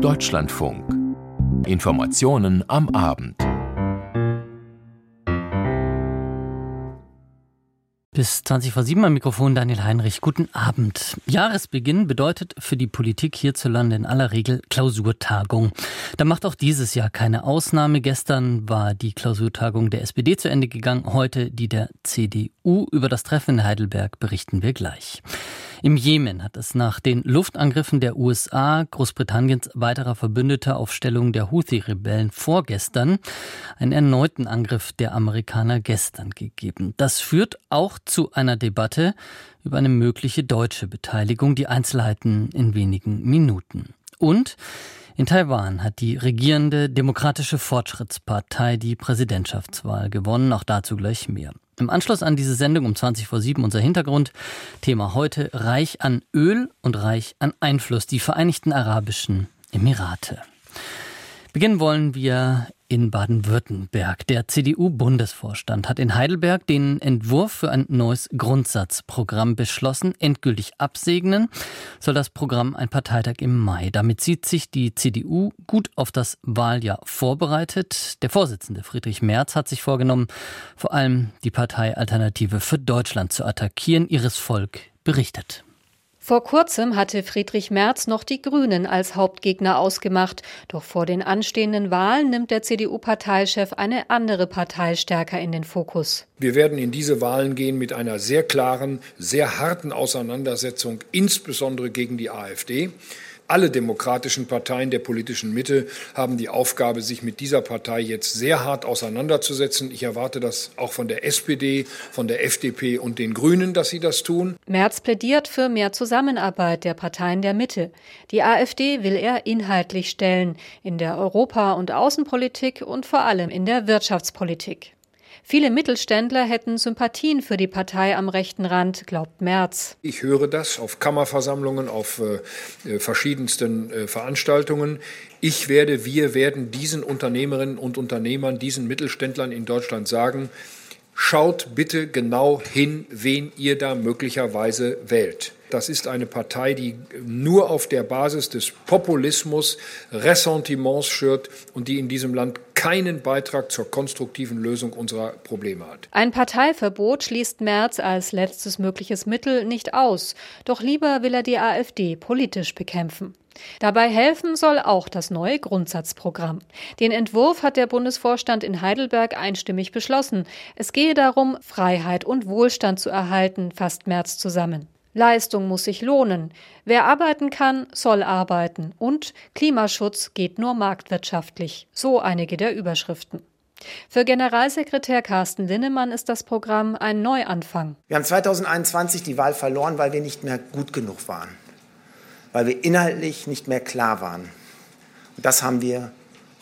Deutschlandfunk. Informationen am Abend. Bis 20 vor 7 am Mikrofon Daniel Heinrich. Guten Abend. Jahresbeginn bedeutet für die Politik hierzulande in aller Regel Klausurtagung. Da macht auch dieses Jahr keine Ausnahme. Gestern war die Klausurtagung der SPD zu Ende gegangen, heute die der CDU. Über das Treffen in Heidelberg berichten wir gleich. Im Jemen hat es nach den Luftangriffen der USA, Großbritanniens weiterer Verbündeter auf Stellung der Houthi-Rebellen vorgestern einen erneuten Angriff der Amerikaner gestern gegeben. Das führt auch zu einer Debatte über eine mögliche deutsche Beteiligung. Die Einzelheiten in wenigen Minuten. Und in Taiwan hat die regierende Demokratische Fortschrittspartei die Präsidentschaftswahl gewonnen. Auch dazu gleich mehr. Im Anschluss an diese Sendung um 20 vor 7 unser Hintergrund. Thema heute reich an Öl und reich an Einfluss. Die Vereinigten Arabischen Emirate. Beginnen wollen wir in Baden-Württemberg. Der CDU-Bundesvorstand hat in Heidelberg den Entwurf für ein neues Grundsatzprogramm beschlossen. Endgültig absegnen soll das Programm ein Parteitag im Mai. Damit sieht sich die CDU gut auf das Wahljahr vorbereitet. Der Vorsitzende Friedrich Merz hat sich vorgenommen, vor allem die Partei Alternative für Deutschland zu attackieren. Ihres Volk berichtet. Vor kurzem hatte Friedrich Merz noch die Grünen als Hauptgegner ausgemacht. Doch vor den anstehenden Wahlen nimmt der CDU-Parteichef eine andere Partei stärker in den Fokus. Wir werden in diese Wahlen gehen mit einer sehr klaren, sehr harten Auseinandersetzung, insbesondere gegen die AfD. Alle demokratischen Parteien der politischen Mitte haben die Aufgabe, sich mit dieser Partei jetzt sehr hart auseinanderzusetzen. Ich erwarte das auch von der SPD, von der FDP und den Grünen, dass sie das tun. Merz plädiert für mehr Zusammenarbeit der Parteien der Mitte. Die AfD will er inhaltlich stellen, in der Europa- und Außenpolitik und vor allem in der Wirtschaftspolitik. Viele Mittelständler hätten Sympathien für die Partei am rechten Rand, glaubt Merz. Ich höre das auf Kammerversammlungen, auf äh, äh, verschiedensten äh, Veranstaltungen. Ich werde, wir werden diesen Unternehmerinnen und Unternehmern, diesen Mittelständlern in Deutschland sagen, schaut bitte genau hin, wen ihr da möglicherweise wählt. Das ist eine Partei, die nur auf der Basis des Populismus Ressentiments schürt und die in diesem Land keinen Beitrag zur konstruktiven Lösung unserer Probleme hat. Ein Parteiverbot schließt Merz als letztes mögliches Mittel nicht aus. Doch lieber will er die AfD politisch bekämpfen. Dabei helfen soll auch das neue Grundsatzprogramm. Den Entwurf hat der Bundesvorstand in Heidelberg einstimmig beschlossen. Es gehe darum, Freiheit und Wohlstand zu erhalten, fasst Merz zusammen. Leistung muss sich lohnen. Wer arbeiten kann, soll arbeiten. Und Klimaschutz geht nur marktwirtschaftlich. So einige der Überschriften. Für Generalsekretär Carsten Linnemann ist das Programm ein Neuanfang. Wir haben 2021 die Wahl verloren, weil wir nicht mehr gut genug waren. Weil wir inhaltlich nicht mehr klar waren. Und das haben wir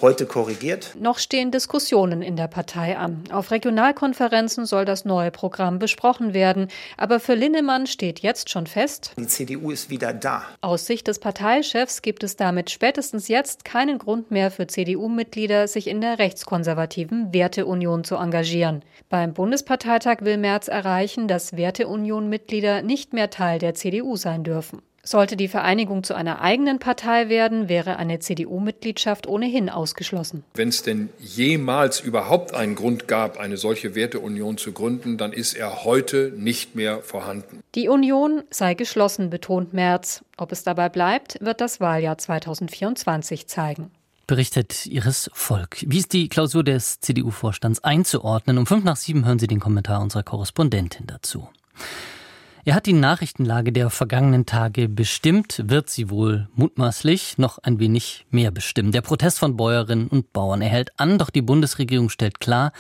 heute korrigiert. Noch stehen Diskussionen in der Partei an. Auf Regionalkonferenzen soll das neue Programm besprochen werden. Aber für Linnemann steht jetzt schon fest, die CDU ist wieder da. Aus Sicht des Parteichefs gibt es damit spätestens jetzt keinen Grund mehr für CDU-Mitglieder, sich in der rechtskonservativen Werteunion zu engagieren. Beim Bundesparteitag will Merz erreichen, dass Werteunion-Mitglieder nicht mehr Teil der CDU sein dürfen. Sollte die Vereinigung zu einer eigenen Partei werden, wäre eine CDU-Mitgliedschaft ohnehin ausgeschlossen. Wenn es denn jemals überhaupt einen Grund gab, eine solche Werteunion zu gründen, dann ist er heute nicht mehr vorhanden. Die Union sei geschlossen, betont Merz. Ob es dabei bleibt, wird das Wahljahr 2024 zeigen berichtet Ihres Volk. Wie ist die Klausur des CDU-Vorstands einzuordnen? Um fünf nach sieben hören Sie den Kommentar unserer Korrespondentin dazu. Er hat die Nachrichtenlage der vergangenen Tage bestimmt, wird sie wohl mutmaßlich noch ein wenig mehr bestimmen. Der Protest von Bäuerinnen und Bauern erhält an, doch die Bundesregierung stellt klar,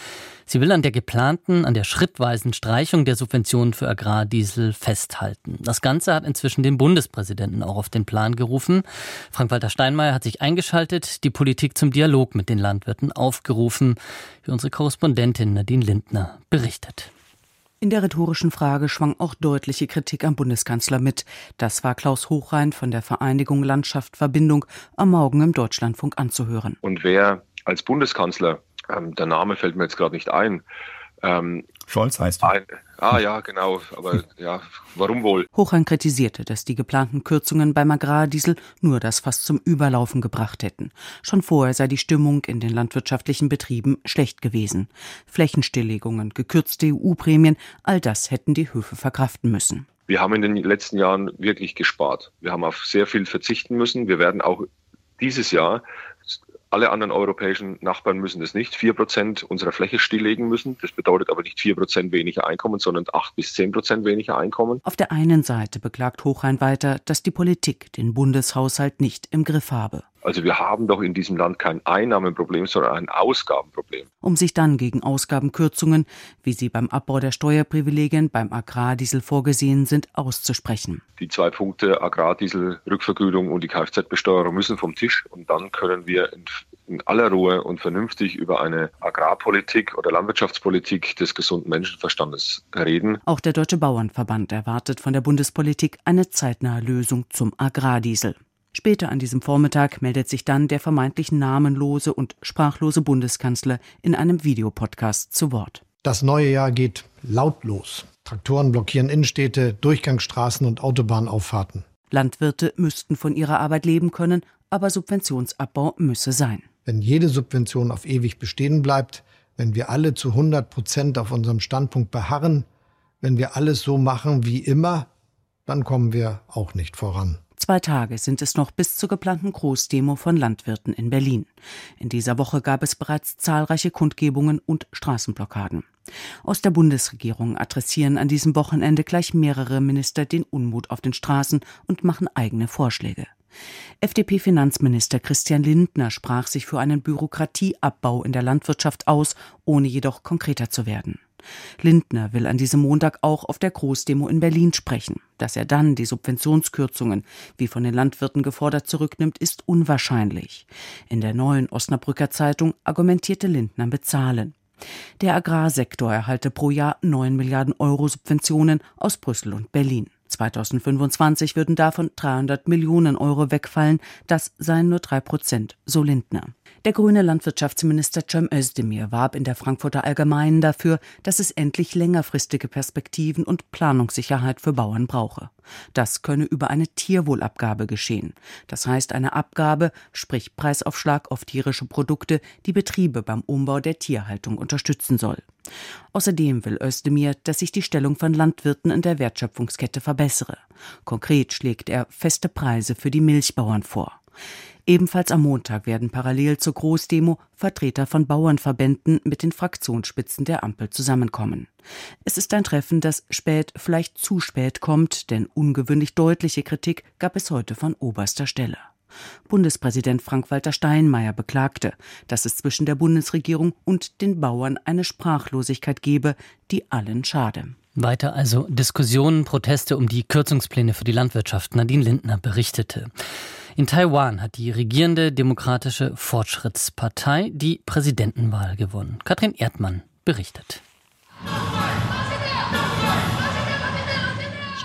sie will an der geplanten, an der schrittweisen Streichung der Subventionen für Agrardiesel festhalten. Das Ganze hat inzwischen den Bundespräsidenten auch auf den Plan gerufen. Frank-Walter Steinmeier hat sich eingeschaltet, die Politik zum Dialog mit den Landwirten aufgerufen, wie unsere Korrespondentin Nadine Lindner berichtet. In der rhetorischen Frage schwang auch deutliche Kritik am Bundeskanzler mit. Das war Klaus Hochrein von der Vereinigung Landschaft Verbindung am Morgen im Deutschlandfunk anzuhören. Und wer als Bundeskanzler, ähm, der Name fällt mir jetzt gerade nicht ein, ähm, Scholz heißt er. Ah ja, genau, aber ja, warum wohl? Hochheim kritisierte, dass die geplanten Kürzungen beim Agrardiesel nur das Fass zum Überlaufen gebracht hätten. Schon vorher sei die Stimmung in den landwirtschaftlichen Betrieben schlecht gewesen. Flächenstilllegungen, gekürzte EU-Prämien, all das hätten die Höfe verkraften müssen. Wir haben in den letzten Jahren wirklich gespart. Wir haben auf sehr viel verzichten müssen. Wir werden auch dieses Jahr alle anderen europäischen Nachbarn müssen das nicht. Vier Prozent unserer Fläche stilllegen müssen. Das bedeutet aber nicht vier Prozent weniger Einkommen, sondern acht bis zehn Prozent weniger Einkommen. Auf der einen Seite beklagt Hochrhein weiter, dass die Politik den Bundeshaushalt nicht im Griff habe. Also wir haben doch in diesem Land kein Einnahmenproblem, sondern ein Ausgabenproblem. Um sich dann gegen Ausgabenkürzungen, wie sie beim Abbau der Steuerprivilegien beim Agrardiesel vorgesehen sind, auszusprechen. Die zwei Punkte Agrardiesel, Rückvergütung und die Kfz-Besteuerung müssen vom Tisch und dann können wir in, in aller Ruhe und vernünftig über eine Agrarpolitik oder Landwirtschaftspolitik des gesunden Menschenverstandes reden. Auch der Deutsche Bauernverband erwartet von der Bundespolitik eine zeitnahe Lösung zum Agrardiesel. Später an diesem Vormittag meldet sich dann der vermeintlich namenlose und sprachlose Bundeskanzler in einem Videopodcast zu Wort. Das neue Jahr geht lautlos. Traktoren blockieren Innenstädte, Durchgangsstraßen und Autobahnauffahrten. Landwirte müssten von ihrer Arbeit leben können, aber Subventionsabbau müsse sein. Wenn jede Subvention auf ewig bestehen bleibt, wenn wir alle zu 100 Prozent auf unserem Standpunkt beharren, wenn wir alles so machen wie immer, dann kommen wir auch nicht voran. Zwei Tage sind es noch bis zur geplanten Großdemo von Landwirten in Berlin. In dieser Woche gab es bereits zahlreiche Kundgebungen und Straßenblockaden. Aus der Bundesregierung adressieren an diesem Wochenende gleich mehrere Minister den Unmut auf den Straßen und machen eigene Vorschläge. FDP-Finanzminister Christian Lindner sprach sich für einen Bürokratieabbau in der Landwirtschaft aus, ohne jedoch konkreter zu werden. Lindner will an diesem Montag auch auf der Großdemo in Berlin sprechen. Dass er dann die Subventionskürzungen, wie von den Landwirten gefordert, zurücknimmt, ist unwahrscheinlich. In der neuen Osnabrücker Zeitung argumentierte Lindner mit Zahlen. Der Agrarsektor erhalte pro Jahr 9 Milliarden Euro Subventionen aus Brüssel und Berlin. 2025 würden davon 300 Millionen Euro wegfallen. Das seien nur drei Prozent, so Lindner. Der grüne Landwirtschaftsminister Cem Özdemir warb in der Frankfurter Allgemeinen dafür, dass es endlich längerfristige Perspektiven und Planungssicherheit für Bauern brauche. Das könne über eine Tierwohlabgabe geschehen. Das heißt eine Abgabe, sprich Preisaufschlag auf tierische Produkte, die Betriebe beim Umbau der Tierhaltung unterstützen soll. Außerdem will Özdemir, dass sich die Stellung von Landwirten in der Wertschöpfungskette verbessere. Konkret schlägt er feste Preise für die Milchbauern vor. Ebenfalls am Montag werden parallel zur Großdemo Vertreter von Bauernverbänden mit den Fraktionsspitzen der Ampel zusammenkommen. Es ist ein Treffen, das spät, vielleicht zu spät kommt, denn ungewöhnlich deutliche Kritik gab es heute von oberster Stelle. Bundespräsident Frank-Walter Steinmeier beklagte, dass es zwischen der Bundesregierung und den Bauern eine Sprachlosigkeit gebe, die allen schade. Weiter also Diskussionen, Proteste um die Kürzungspläne für die Landwirtschaft. Nadine Lindner berichtete. In Taiwan hat die regierende Demokratische Fortschrittspartei die Präsidentenwahl gewonnen. Katrin Erdmann berichtet.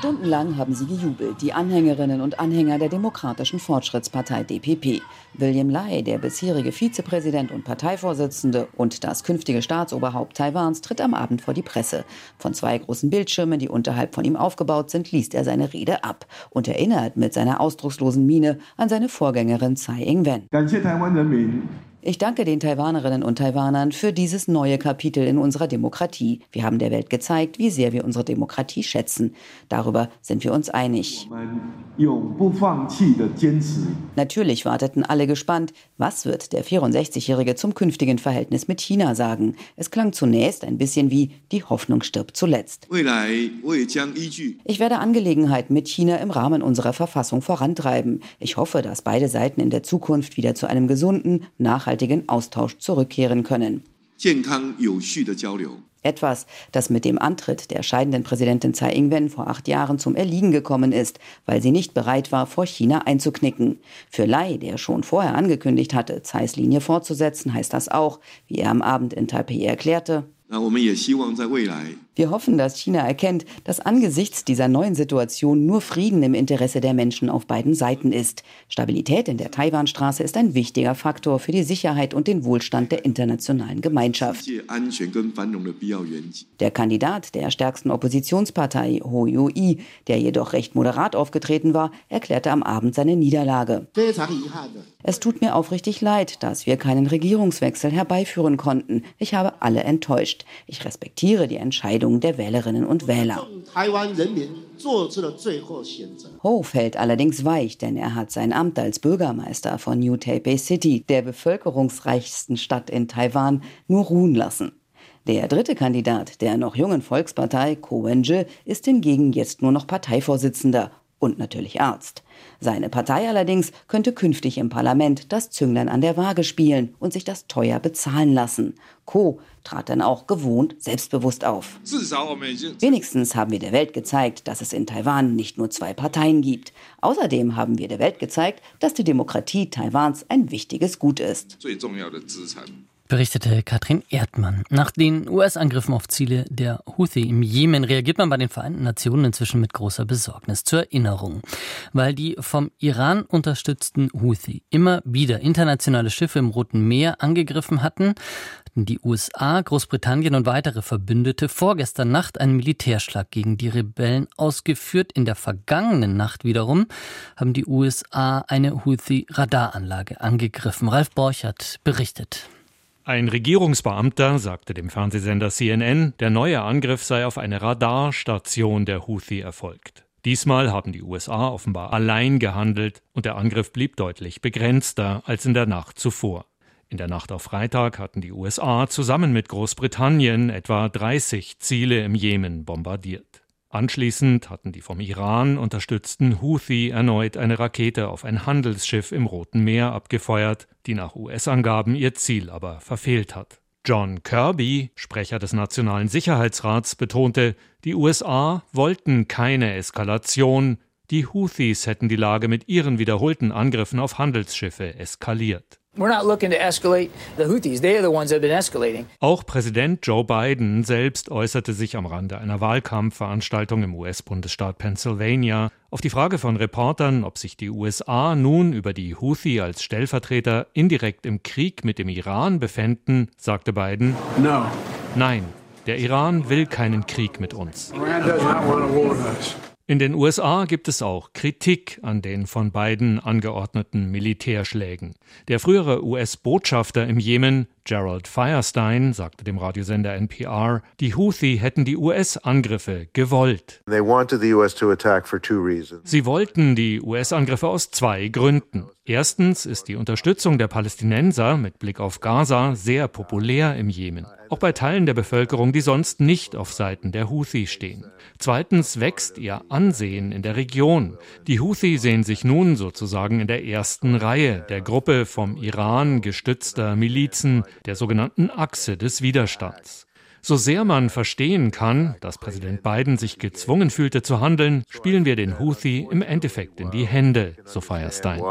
Stundenlang haben sie gejubelt, die Anhängerinnen und Anhänger der Demokratischen Fortschrittspartei DPP. William Lai, der bisherige Vizepräsident und Parteivorsitzende und das künftige Staatsoberhaupt Taiwans, tritt am Abend vor die Presse. Von zwei großen Bildschirmen, die unterhalb von ihm aufgebaut sind, liest er seine Rede ab und erinnert mit seiner ausdruckslosen Miene an seine Vorgängerin Tsai Ing-wen. Ich danke den Taiwanerinnen und Taiwanern für dieses neue Kapitel in unserer Demokratie. Wir haben der Welt gezeigt, wie sehr wir unsere Demokratie schätzen. Darüber sind wir uns einig. Natürlich warteten alle gespannt, was wird der 64-Jährige zum künftigen Verhältnis mit China sagen. Es klang zunächst ein bisschen wie die Hoffnung stirbt zuletzt. Ich werde Angelegenheiten mit China im Rahmen unserer Verfassung vorantreiben. Ich hoffe, dass beide Seiten in der Zukunft wieder zu einem gesunden, nachhaltigen nachhaltigen Austausch zurückkehren können. Etwas, das mit dem Antritt der scheidenden Präsidentin Tsai Ing-wen vor acht Jahren zum Erliegen gekommen ist, weil sie nicht bereit war, vor China einzuknicken. Für Lai, der schon vorher angekündigt hatte, Tsais Linie fortzusetzen, heißt das auch, wie er am Abend in Taipei erklärte, Wir hoffen, dass China erkennt, dass angesichts dieser neuen Situation nur Frieden im Interesse der Menschen auf beiden Seiten ist. Stabilität in der Taiwanstraße ist ein wichtiger Faktor für die Sicherheit und den Wohlstand der internationalen Gemeinschaft. Der Kandidat der stärksten Oppositionspartei, Ho Yu-i, der jedoch recht moderat aufgetreten war, erklärte am Abend seine Niederlage. Es tut mir aufrichtig leid, dass wir keinen Regierungswechsel herbeiführen konnten. Ich habe alle enttäuscht. Ich respektiere die Entscheidung der Wählerinnen und Wähler. Ho fällt allerdings weich, denn er hat sein Amt als Bürgermeister von New Taipei City, der bevölkerungsreichsten Stadt in Taiwan, nur ruhen lassen. Der dritte Kandidat der noch jungen Volkspartei, Ko Wen-je, ist hingegen jetzt nur noch Parteivorsitzender und natürlich Arzt. Seine Partei allerdings könnte künftig im Parlament das Zünglein an der Waage spielen und sich das teuer bezahlen lassen. Co trat dann auch gewohnt selbstbewusst auf. Wenigstens haben wir der Welt gezeigt, dass es in Taiwan nicht nur zwei Parteien gibt. Außerdem haben wir der Welt gezeigt, dass die Demokratie Taiwans ein wichtiges Gut ist berichtete Katrin Erdmann. Nach den US-Angriffen auf Ziele der Houthi im Jemen reagiert man bei den Vereinten Nationen inzwischen mit großer Besorgnis. Zur Erinnerung, weil die vom Iran unterstützten Houthi immer wieder internationale Schiffe im Roten Meer angegriffen hatten, hatten die USA, Großbritannien und weitere Verbündete vorgestern Nacht einen Militärschlag gegen die Rebellen ausgeführt. In der vergangenen Nacht wiederum haben die USA eine Houthi-Radaranlage angegriffen. Ralf Borchert berichtet. Ein Regierungsbeamter sagte dem Fernsehsender CNN, der neue Angriff sei auf eine Radarstation der Houthi erfolgt. Diesmal haben die USA offenbar allein gehandelt und der Angriff blieb deutlich begrenzter als in der Nacht zuvor. In der Nacht auf Freitag hatten die USA zusammen mit Großbritannien etwa 30 Ziele im Jemen bombardiert. Anschließend hatten die vom Iran unterstützten Houthi erneut eine Rakete auf ein Handelsschiff im Roten Meer abgefeuert, die nach US-Angaben ihr Ziel aber verfehlt hat. John Kirby, Sprecher des Nationalen Sicherheitsrats, betonte, die USA wollten keine Eskalation, die Houthis hätten die Lage mit ihren wiederholten Angriffen auf Handelsschiffe eskaliert. Auch Präsident Joe Biden selbst äußerte sich am Rande einer Wahlkampfveranstaltung im US-Bundesstaat Pennsylvania auf die Frage von Reportern, ob sich die USA nun über die Houthi als Stellvertreter indirekt im Krieg mit dem Iran befänden, sagte Biden: no. Nein, der Iran will keinen Krieg mit uns. In den USA gibt es auch Kritik an den von beiden angeordneten Militärschlägen. Der frühere US-Botschafter im Jemen, Gerald Firestein, sagte dem Radiosender NPR, die Houthi hätten die US-Angriffe gewollt. Sie wollten die US-Angriffe aus zwei Gründen. Erstens ist die Unterstützung der Palästinenser mit Blick auf Gaza sehr populär im Jemen, auch bei Teilen der Bevölkerung, die sonst nicht auf Seiten der Houthi stehen. Zweitens wächst ihr Ansehen in der Region. Die Houthi sehen sich nun sozusagen in der ersten Reihe der Gruppe vom Iran gestützter Milizen, der sogenannten Achse des Widerstands. So sehr man verstehen kann, dass Präsident Biden sich gezwungen fühlte zu handeln, spielen wir den Houthi im Endeffekt in die Hände, so Feierstein.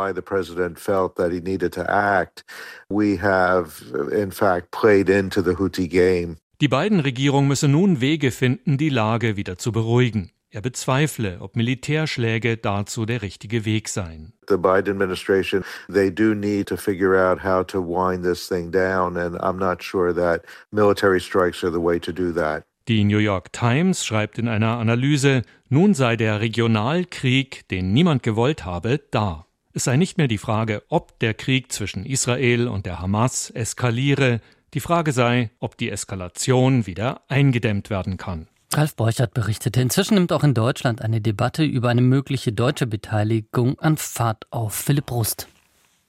Die beiden Regierungen müssen nun Wege finden, die Lage wieder zu beruhigen. Er bezweifle, ob Militärschläge dazu der richtige Weg seien. The Biden administration, they do need to figure out how to wind this thing down and I'm not sure that military strikes are the way to do that. Die New York Times schreibt in einer Analyse, nun sei der Regionalkrieg, den niemand gewollt habe, da. Es sei nicht mehr die Frage, ob der Krieg zwischen Israel und der Hamas eskaliere, die Frage sei, ob die Eskalation wieder eingedämmt werden kann. Ralf Borchert berichtete, inzwischen nimmt auch in Deutschland eine Debatte über eine mögliche deutsche Beteiligung an Fahrt auf. Philipp Brust.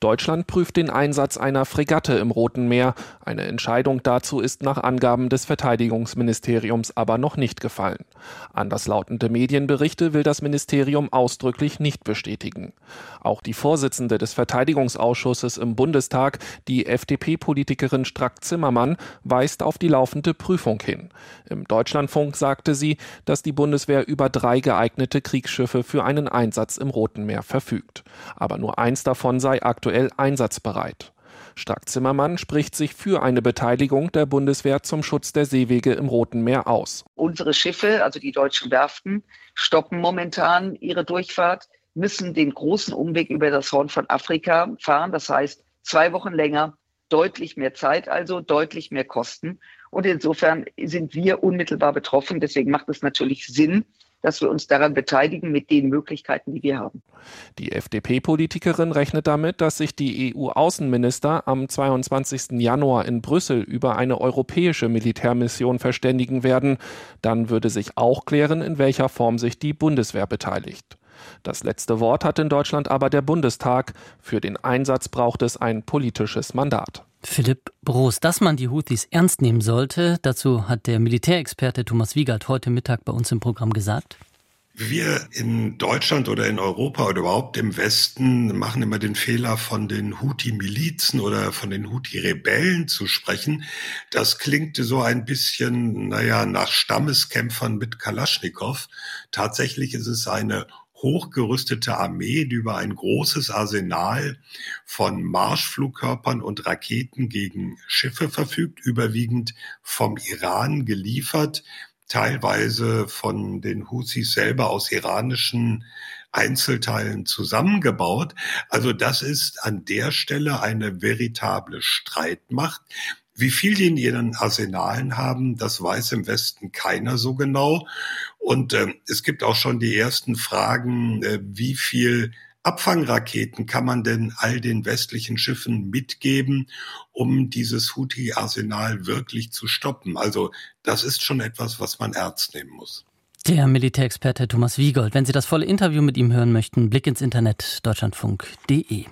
Deutschland prüft den Einsatz einer Fregatte im Roten Meer. Eine Entscheidung dazu ist nach Angaben des Verteidigungsministeriums aber noch nicht gefallen. Anderslautende Medienberichte will das Ministerium ausdrücklich nicht bestätigen. Auch die Vorsitzende des Verteidigungsausschusses im Bundestag, die FDP-Politikerin Strack-Zimmermann, weist auf die laufende Prüfung hin. Im Deutschlandfunk sagte sie, dass die Bundeswehr über drei geeignete Kriegsschiffe für einen Einsatz im Roten Meer verfügt. Aber nur eins davon sei aktuell einsatzbereit. Strack-Zimmermann spricht sich für eine Beteiligung der Bundeswehr zum Schutz der Seewege im Roten Meer aus. Unsere Schiffe, also die deutschen Werften, stoppen momentan ihre Durchfahrt, müssen den großen Umweg über das Horn von Afrika fahren. Das heißt, zwei Wochen länger, deutlich mehr Zeit, also deutlich mehr Kosten. Und insofern sind wir unmittelbar betroffen. Deswegen macht es natürlich Sinn, dass wir uns daran beteiligen mit den Möglichkeiten, die wir haben. Die FDP-Politikerin rechnet damit, dass sich die EU-Außenminister am 22. Januar in Brüssel über eine europäische Militärmission verständigen werden. Dann würde sich auch klären, in welcher Form sich die Bundeswehr beteiligt. Das letzte Wort hat in Deutschland aber der Bundestag. Für den Einsatz braucht es ein politisches Mandat. Philipp Broos, dass man die Houthis ernst nehmen sollte, dazu hat der Militärexperte Thomas Wiegald heute Mittag bei uns im Programm gesagt. Wir in Deutschland oder in Europa oder überhaupt im Westen machen immer den Fehler, von den Houthi-Milizen oder von den Houthi-Rebellen zu sprechen. Das klingt so ein bisschen, naja, nach Stammeskämpfern mit Kalaschnikow. Tatsächlich ist es eine hochgerüstete Armee, die über ein großes Arsenal von Marschflugkörpern und Raketen gegen Schiffe verfügt, überwiegend vom Iran geliefert, teilweise von den Houthis selber aus iranischen Einzelteilen zusammengebaut. Also das ist an der Stelle eine veritable Streitmacht, wie viel die in ihren Arsenalen haben, das weiß im Westen keiner so genau. Und äh, es gibt auch schon die ersten Fragen, äh, wie viel Abfangraketen kann man denn all den westlichen Schiffen mitgeben, um dieses Houthi-Arsenal wirklich zu stoppen? Also das ist schon etwas, was man ernst nehmen muss. Der Militärexperte Thomas Wiegold. Wenn Sie das volle Interview mit ihm hören möchten, Blick ins Internet deutschlandfunk.de.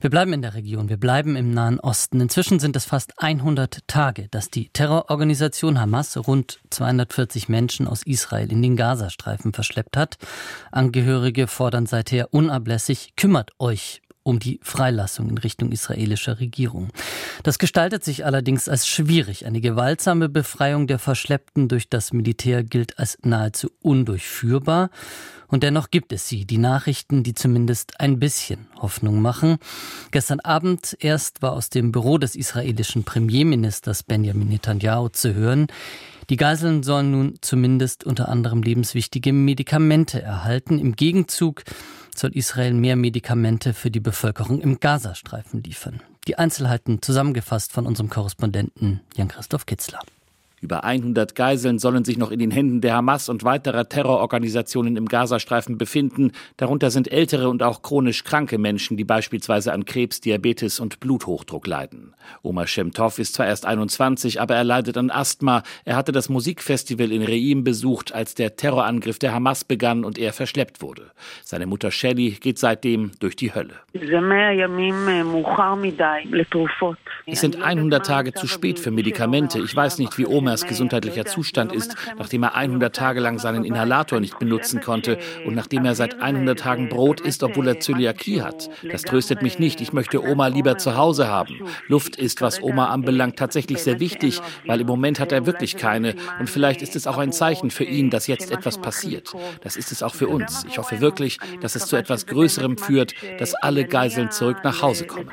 Wir bleiben in der Region, wir bleiben im Nahen Osten. Inzwischen sind es fast 100 Tage, dass die Terrororganisation Hamas rund 240 Menschen aus Israel in den Gazastreifen verschleppt hat. Angehörige fordern seither unablässig, kümmert euch um die Freilassung in Richtung israelischer Regierung. Das gestaltet sich allerdings als schwierig. Eine gewaltsame Befreiung der Verschleppten durch das Militär gilt als nahezu undurchführbar. Und dennoch gibt es sie, die Nachrichten, die zumindest ein bisschen Hoffnung machen. Gestern Abend erst war aus dem Büro des israelischen Premierministers Benjamin Netanyahu zu hören, die Geiseln sollen nun zumindest unter anderem lebenswichtige Medikamente erhalten. Im Gegenzug soll Israel mehr Medikamente für die Bevölkerung im Gazastreifen liefern. Die Einzelheiten zusammengefasst von unserem Korrespondenten Jan-Christoph Kitzler. Über 100 Geiseln sollen sich noch in den Händen der Hamas und weiterer Terrororganisationen im Gazastreifen befinden. Darunter sind ältere und auch chronisch kranke Menschen, die beispielsweise an Krebs, Diabetes und Bluthochdruck leiden. Omar Shemtov ist zwar erst 21, aber er leidet an Asthma. Er hatte das Musikfestival in Reim besucht, als der Terrorangriff der Hamas begann und er verschleppt wurde. Seine Mutter Shelly geht seitdem durch die Hölle. Es sind 100 Tage zu spät für Medikamente. Ich weiß nicht, wie Omar Omers gesundheitlicher Zustand ist, nachdem er 100 Tage lang seinen Inhalator nicht benutzen konnte und nachdem er seit 100 Tagen Brot isst, obwohl er Zöliakie hat. Das tröstet mich nicht. Ich möchte Oma lieber zu Hause haben. Luft ist, was Oma anbelangt, tatsächlich sehr wichtig, weil im Moment hat er wirklich keine. Und vielleicht ist es auch ein Zeichen für ihn, dass jetzt etwas passiert. Das ist es auch für uns. Ich hoffe wirklich, dass es zu etwas Größerem führt, dass alle Geiseln zurück nach Hause kommen.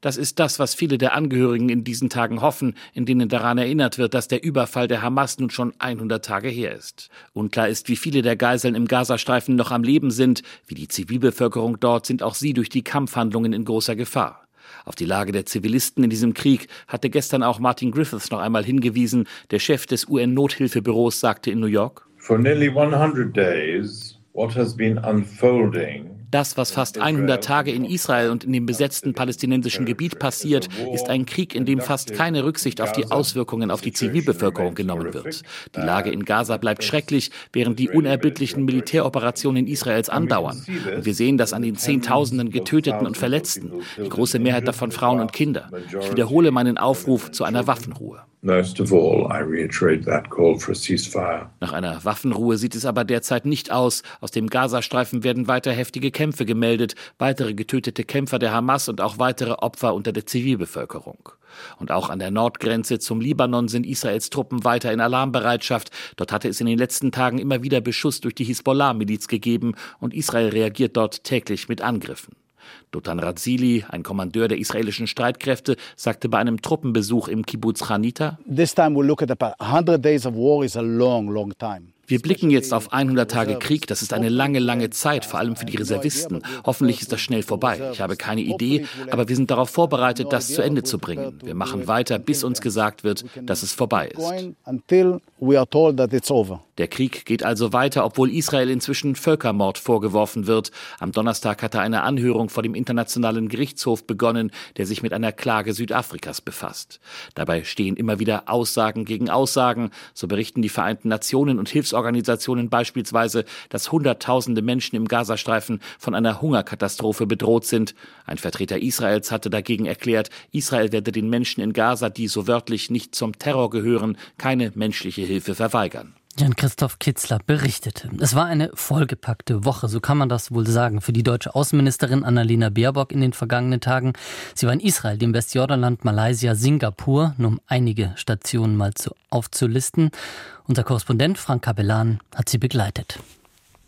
Das ist das, was viele der Angehörigen in diesen Tagen hoffen, in denen daran erinnert wird, dass der Überfall der Hamas nun schon 100 Tage her ist. Unklar ist, wie viele der Geiseln im Gazastreifen noch am Leben sind. Wie die Zivilbevölkerung dort sind auch sie durch die Kampfhandlungen in großer Gefahr. Auf die Lage der Zivilisten in diesem Krieg hatte gestern auch Martin Griffiths noch einmal hingewiesen. Der Chef des UN-Nothilfebüros sagte in New York, For nearly 100 days, what has been unfolding das, was fast 100 Tage in Israel und in dem besetzten palästinensischen Gebiet passiert, ist ein Krieg, in dem fast keine Rücksicht auf die Auswirkungen auf die Zivilbevölkerung genommen wird. Die Lage in Gaza bleibt schrecklich, während die unerbittlichen Militäroperationen Israels andauern. Und wir sehen das an den18.000 Getöteten und Verletzten, die große Mehrheit davon Frauen und Kinder. Ich wiederhole meinen Aufruf zu einer Waffenruhe. Nach einer Waffenruhe sieht es aber derzeit nicht aus. Aus dem Gazastreifen werden weiter heftige Kämpfe gemeldet, weitere getötete Kämpfer der Hamas und auch weitere Opfer unter der Zivilbevölkerung. Und auch an der Nordgrenze zum Libanon sind Israels Truppen weiter in Alarmbereitschaft. Dort hatte es in den letzten Tagen immer wieder Beschuss durch die Hisbollah-Miliz gegeben und Israel reagiert dort täglich mit Angriffen. Dotan Razili, ein Kommandeur der israelischen Streitkräfte, sagte bei einem Truppenbesuch im Kibbutz Chanita, This time we look at 100 days of war is a long, long time. Wir blicken jetzt auf 100 Tage Krieg. Das ist eine lange, lange Zeit, vor allem für die Reservisten. Hoffentlich ist das schnell vorbei. Ich habe keine Idee, aber wir sind darauf vorbereitet, das zu Ende zu bringen. Wir machen weiter, bis uns gesagt wird, dass es vorbei ist. Der Krieg geht also weiter, obwohl Israel inzwischen Völkermord vorgeworfen wird. Am Donnerstag hatte eine Anhörung vor dem Internationalen Gerichtshof begonnen, der sich mit einer Klage Südafrikas befasst. Dabei stehen immer wieder Aussagen gegen Aussagen. So berichten die Vereinten Nationen und Hilfsorganisationen Hilfsorganisationen beispielsweise, dass Hunderttausende Menschen im Gazastreifen von einer Hungerkatastrophe bedroht sind. Ein Vertreter Israels hatte dagegen erklärt, Israel werde den Menschen in Gaza, die so wörtlich nicht zum Terror gehören, keine menschliche Hilfe verweigern. Jan-Christoph Kitzler berichtete. Es war eine vollgepackte Woche, so kann man das wohl sagen, für die deutsche Außenministerin Annalena Baerbock in den vergangenen Tagen. Sie war in Israel, dem Westjordanland, Malaysia, Singapur, nur um einige Stationen mal zu, aufzulisten. Unser Korrespondent Frank Kapellan hat sie begleitet.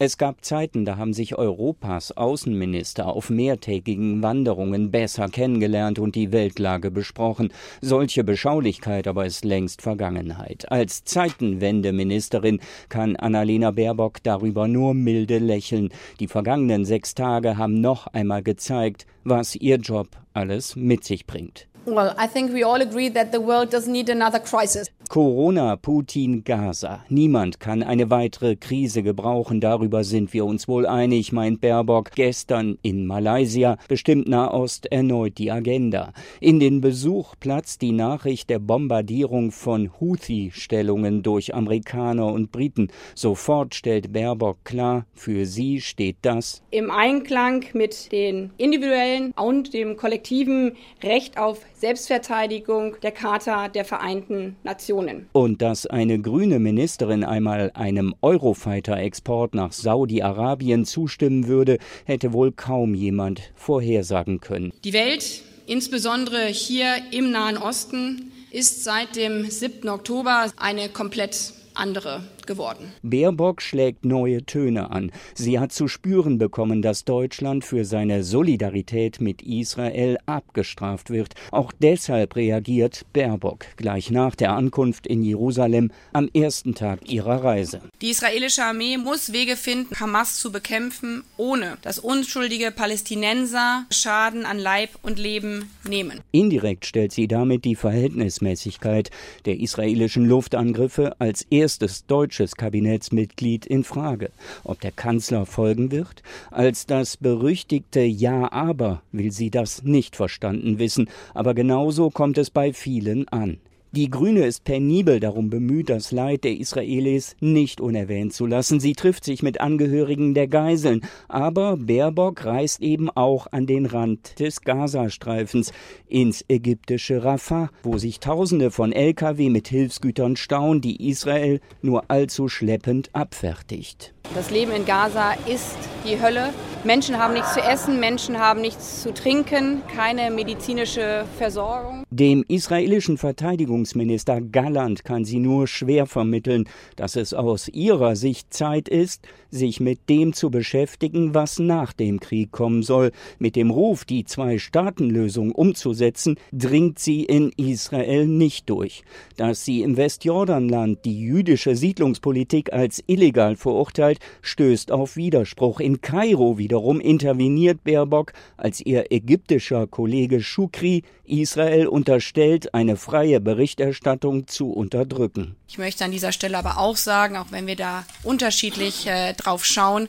Es gab Zeiten, da haben sich Europas Außenminister auf mehrtägigen Wanderungen besser kennengelernt und die Weltlage besprochen. Solche Beschaulichkeit aber ist längst Vergangenheit. Als Zeitenwendeministerin kann Annalena Baerbock darüber nur milde lächeln. Die vergangenen sechs Tage haben noch einmal gezeigt, was ihr Job alles mit sich bringt. Well, I think we agree that the world doesn't need another crisis. Corona, Putin, Gaza. Niemand kann eine weitere Krise gebrauchen. Darüber sind wir uns wohl einig, meint Baerbock. Gestern in Malaysia bestimmt Nahost erneut die Agenda. In den Besuch platzt die Nachricht der Bombardierung von Houthi-Stellungen durch Amerikaner und Briten. Sofort stellt Baerbock klar, für sie steht das im Einklang mit den individuellen und dem kollektiven Recht auf Selbstverteidigung der Charta der Vereinten Nationen. Und dass eine grüne Ministerin einmal einem Eurofighter-Export nach Saudi-Arabien zustimmen würde, hätte wohl kaum jemand vorhersagen können. Die Welt, insbesondere hier im Nahen Osten, ist seit dem 7. Oktober eine komplett andere geworden. Baerbock schlägt neue Töne an. Sie hat zu spüren bekommen, dass Deutschland für seine Solidarität mit Israel abgestraft wird. Auch deshalb reagiert Baerbock gleich nach der Ankunft in Jerusalem am ersten Tag ihrer Reise. Die israelische Armee muss Wege finden, Hamas zu bekämpfen, ohne dass unschuldige Palästinenser Schaden an Leib und Leben nehmen. Indirekt stellt sie damit die Verhältnismäßigkeit der israelischen Luftangriffe als erstes deutsches deutsches Kabinettsmitglied in Frage. Ob der Kanzler folgen wird? Als das berüchtigte Ja, aber will sie das nicht verstanden wissen, aber genauso kommt es bei vielen an. Die Grüne ist penibel darum bemüht, das Leid der Israelis nicht unerwähnt zu lassen. Sie trifft sich mit Angehörigen der Geiseln. Aber Baerbock reist eben auch an den Rand des Gazastreifens, ins ägyptische Rafah, wo sich Tausende von Lkw mit Hilfsgütern stauen, die Israel nur allzu schleppend abfertigt. Das Leben in Gaza ist die Hölle. Menschen haben nichts zu essen, Menschen haben nichts zu trinken, keine medizinische Versorgung. Dem israelischen Verteidigungsminister Galland kann sie nur schwer vermitteln, dass es aus ihrer Sicht Zeit ist, sich mit dem zu beschäftigen, was nach dem Krieg kommen soll. Mit dem Ruf, die Zwei-Staaten-Lösung umzusetzen, dringt sie in Israel nicht durch. Dass sie im Westjordanland die jüdische Siedlungspolitik als illegal verurteilt, stößt auf Widerspruch. In Kairo wiederum interveniert Baerbock, als ihr ägyptischer Kollege Shukri Israel unterstellt, eine freie Berichterstattung zu unterdrücken. Ich möchte an dieser Stelle aber auch sagen, auch wenn wir da unterschiedlich äh, drauf schauen,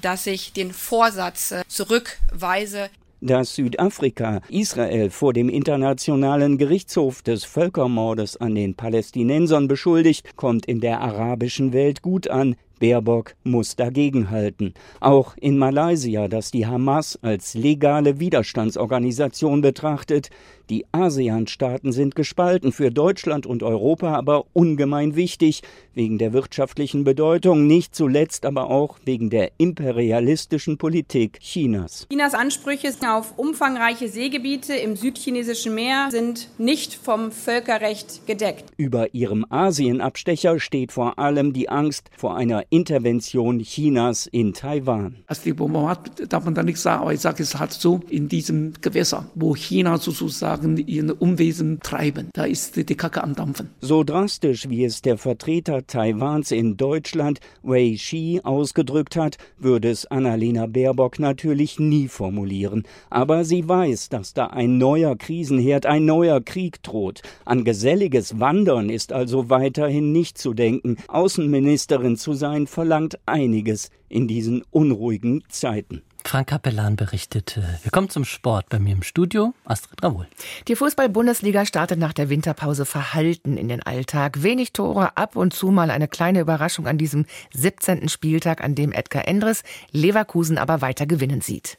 dass ich den Vorsatz äh, zurückweise, dass Südafrika Israel vor dem Internationalen Gerichtshof des Völkermordes an den Palästinensern beschuldigt, kommt in der arabischen Welt gut an. Baerbock muss dagegenhalten. Auch in Malaysia, das die Hamas als legale Widerstandsorganisation betrachtet, die ASEAN-Staaten sind gespalten, für Deutschland und Europa aber ungemein wichtig, wegen der wirtschaftlichen Bedeutung, nicht zuletzt aber auch wegen der imperialistischen Politik Chinas. Chinas Ansprüche auf umfangreiche Seegebiete im südchinesischen Meer sind nicht vom Völkerrecht gedeckt. Über ihrem Asienabstecher steht vor allem die Angst vor einer Intervention Chinas in Taiwan. Als Diplomat darf man da nichts sagen, aber ich sage es halt so, in diesem Gewässer, wo China sozusagen ihren Umwesen treiben, da ist die Kacke am Dampfen. So drastisch, wie es der Vertreter Taiwans in Deutschland, Wei Shi, ausgedrückt hat, würde es Annalena Baerbock natürlich nie formulieren. Aber sie weiß, dass da ein neuer Krisenherd, ein neuer Krieg droht. An geselliges Wandern ist also weiterhin nicht zu denken. Außenministerin zu sein verlangt einiges in diesen unruhigen Zeiten. Frank Kapellan berichtete. Wir kommen zum Sport. Bei mir im Studio Astrid Raoul. Die Fußball-Bundesliga startet nach der Winterpause verhalten in den Alltag. Wenig Tore, ab und zu mal eine kleine Überraschung an diesem 17. Spieltag, an dem Edgar Endres Leverkusen aber weiter gewinnen sieht.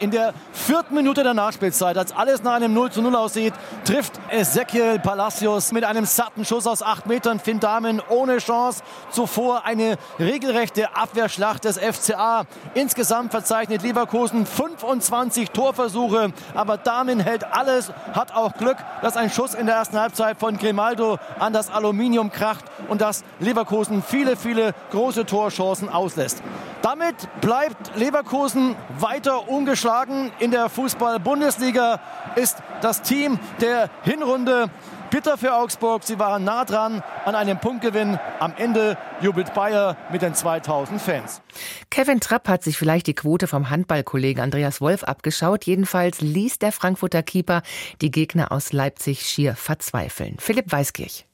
In der vierten Minute der Nachspielzeit, als alles nach einem 0 zu 0 aussieht, trifft Ezequiel Palacios mit einem satten Schuss aus acht Metern Finn Damen ohne Chance. Zuvor eine regelrechte Abwehrschlacht des FCA. Insgesamt verzeichnet Leverkusen 25 Torversuche, aber Damen hält alles, hat auch Glück, dass ein Schuss in der ersten Halbzeit von Grimaldo an das Aluminium kracht und dass Leverkusen viele, viele große Torchancen auslässt. Damit bleibt Leverkusen weiter ungeschlagen in der Fußball-Bundesliga, ist das Team der Hinrunde. Bitter für Augsburg, sie waren nah dran an einem Punktgewinn. Am Ende jubelt Bayer mit den 2000 Fans. Kevin Trapp hat sich vielleicht die Quote vom Handballkollegen Andreas Wolf abgeschaut. Jedenfalls ließ der Frankfurter Keeper die Gegner aus Leipzig schier verzweifeln. Philipp Weiskirch.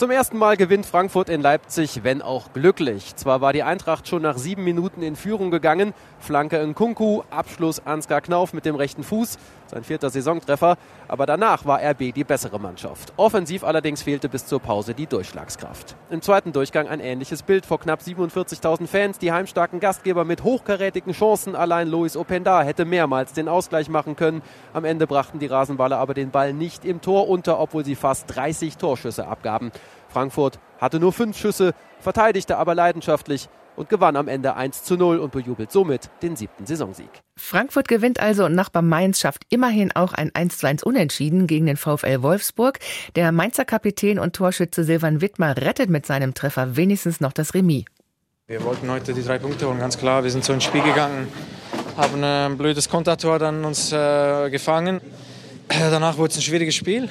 Zum ersten Mal gewinnt Frankfurt in Leipzig, wenn auch glücklich. Zwar war die Eintracht schon nach sieben Minuten in Führung gegangen, Flanke in Kunku, Abschluss Ansgar Knauf mit dem rechten Fuß, sein vierter Saisontreffer, aber danach war RB die bessere Mannschaft. Offensiv allerdings fehlte bis zur Pause die Durchschlagskraft. Im zweiten Durchgang ein ähnliches Bild vor knapp 47.000 Fans, die heimstarken Gastgeber mit hochkarätigen Chancen, allein Lois Openda hätte mehrmals den Ausgleich machen können. Am Ende brachten die Rasenballer aber den Ball nicht im Tor unter, obwohl sie fast 30 Torschüsse abgaben. Frankfurt hatte nur fünf Schüsse, verteidigte aber leidenschaftlich und gewann am Ende 1 zu 0 und bejubelt somit den siebten Saisonsieg. Frankfurt gewinnt also und Nachbar Mainz schafft immerhin auch ein 1 zu 1 Unentschieden gegen den VfL Wolfsburg. Der Mainzer Kapitän und Torschütze Silvan Wittmer rettet mit seinem Treffer wenigstens noch das Remis. Wir wollten heute die drei Punkte holen, ganz klar. Wir sind so ins Spiel gegangen, haben ein blödes Kontertor dann uns äh, gefangen. Danach wurde es ein schwieriges Spiel.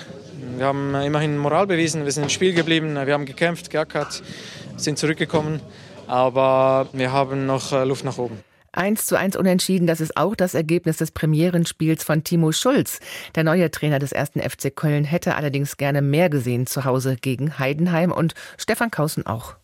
Wir haben immerhin Moral bewiesen, wir sind im Spiel geblieben, wir haben gekämpft, geackert, sind zurückgekommen, aber wir haben noch äh, Luft nach oben. 1 zu 1 unentschieden, das ist auch das Ergebnis des Premierenspiels von Timo Schulz. Der neue Trainer des ersten FC Köln hätte allerdings gerne mehr gesehen zu Hause gegen Heidenheim und Stefan Kausen auch.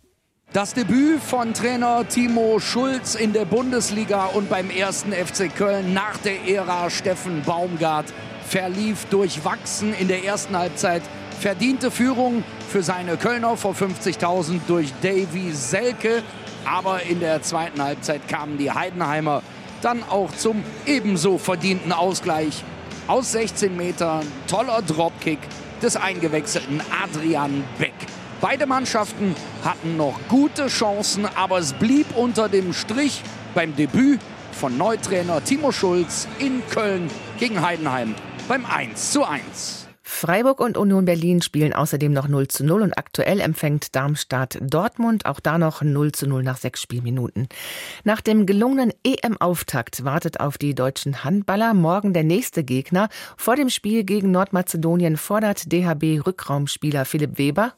Das Debüt von Trainer Timo Schulz in der Bundesliga und beim ersten FC Köln nach der Ära Steffen Baumgart verlief durchwachsen in der ersten Halbzeit. Verdiente Führung für seine Kölner vor 50.000 durch Davy Selke. Aber in der zweiten Halbzeit kamen die Heidenheimer dann auch zum ebenso verdienten Ausgleich. Aus 16 Metern toller Dropkick des eingewechselten Adrian Beck. Beide Mannschaften hatten noch gute Chancen, aber es blieb unter dem Strich beim Debüt von Neutrainer Timo Schulz in Köln gegen Heidenheim beim 1 zu 1. Freiburg und Union Berlin spielen außerdem noch 0 zu 0 und aktuell empfängt Darmstadt Dortmund auch da noch 0 zu 0 nach sechs Spielminuten. Nach dem gelungenen EM-Auftakt wartet auf die deutschen Handballer morgen der nächste Gegner. Vor dem Spiel gegen Nordmazedonien fordert DHB-Rückraumspieler Philipp Weber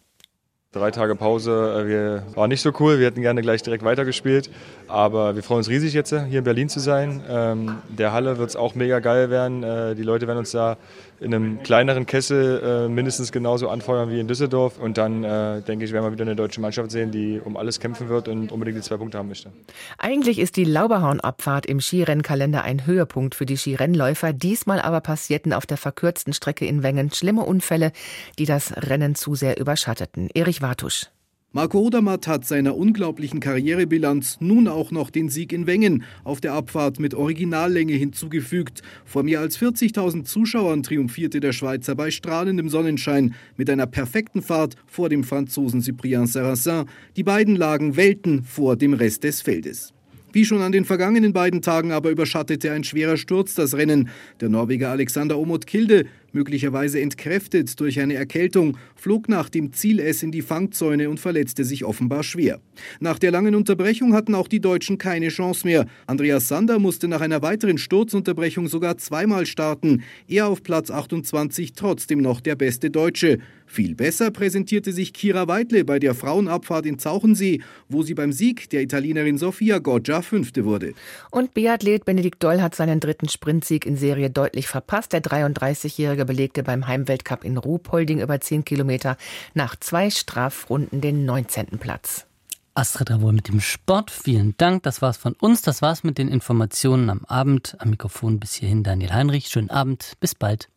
Drei Tage Pause äh, wir, war nicht so cool. Wir hätten gerne gleich direkt weitergespielt. Aber wir freuen uns riesig jetzt hier in Berlin zu sein. Ähm, der Halle wird es auch mega geil werden. Äh, die Leute werden uns da in einem kleineren Kessel äh, mindestens genauso anfeuern wie in Düsseldorf. Und dann, äh, denke ich, werden wir wieder eine deutsche Mannschaft sehen, die um alles kämpfen wird und unbedingt die zwei Punkte haben möchte. Eigentlich ist die Lauberhornabfahrt im Skirennkalender ein Höhepunkt für die Skirennläufer. Diesmal aber passierten auf der verkürzten Strecke in Wengen schlimme Unfälle, die das Rennen zu sehr überschatteten. Erich Wartusch. Marco Odermatt hat seiner unglaublichen Karrierebilanz nun auch noch den Sieg in Wengen auf der Abfahrt mit Originallänge hinzugefügt. Vor mehr als 40.000 Zuschauern triumphierte der Schweizer bei strahlendem Sonnenschein mit einer perfekten Fahrt vor dem Franzosen Cyprien Sarrazin. Die beiden lagen Welten vor dem Rest des Feldes. Wie schon an den vergangenen beiden Tagen aber überschattete ein schwerer Sturz das Rennen. Der Norweger Alexander Omot Kilde möglicherweise entkräftet durch eine Erkältung, flog nach dem Ziel S in die Fangzäune und verletzte sich offenbar schwer. Nach der langen Unterbrechung hatten auch die Deutschen keine Chance mehr. Andreas Sander musste nach einer weiteren Sturzunterbrechung sogar zweimal starten. Er auf Platz 28 trotzdem noch der beste Deutsche. Viel besser präsentierte sich Kira Weidle bei der Frauenabfahrt in Zauchensee, wo sie beim Sieg der Italienerin Sofia Goggia Fünfte wurde. Und Biathlet Benedikt Doll hat seinen dritten Sprintsieg in Serie deutlich verpasst. Der 33-Jährige belegte beim Heimweltcup in Ruhpolding über 10 Kilometer nach zwei Strafrunden den 19. Platz. Astrid Ravol mit dem Sport. Vielen Dank. Das war's von uns. Das war's mit den Informationen am Abend. Am Mikrofon bis hierhin Daniel Heinrich. Schönen Abend. Bis bald.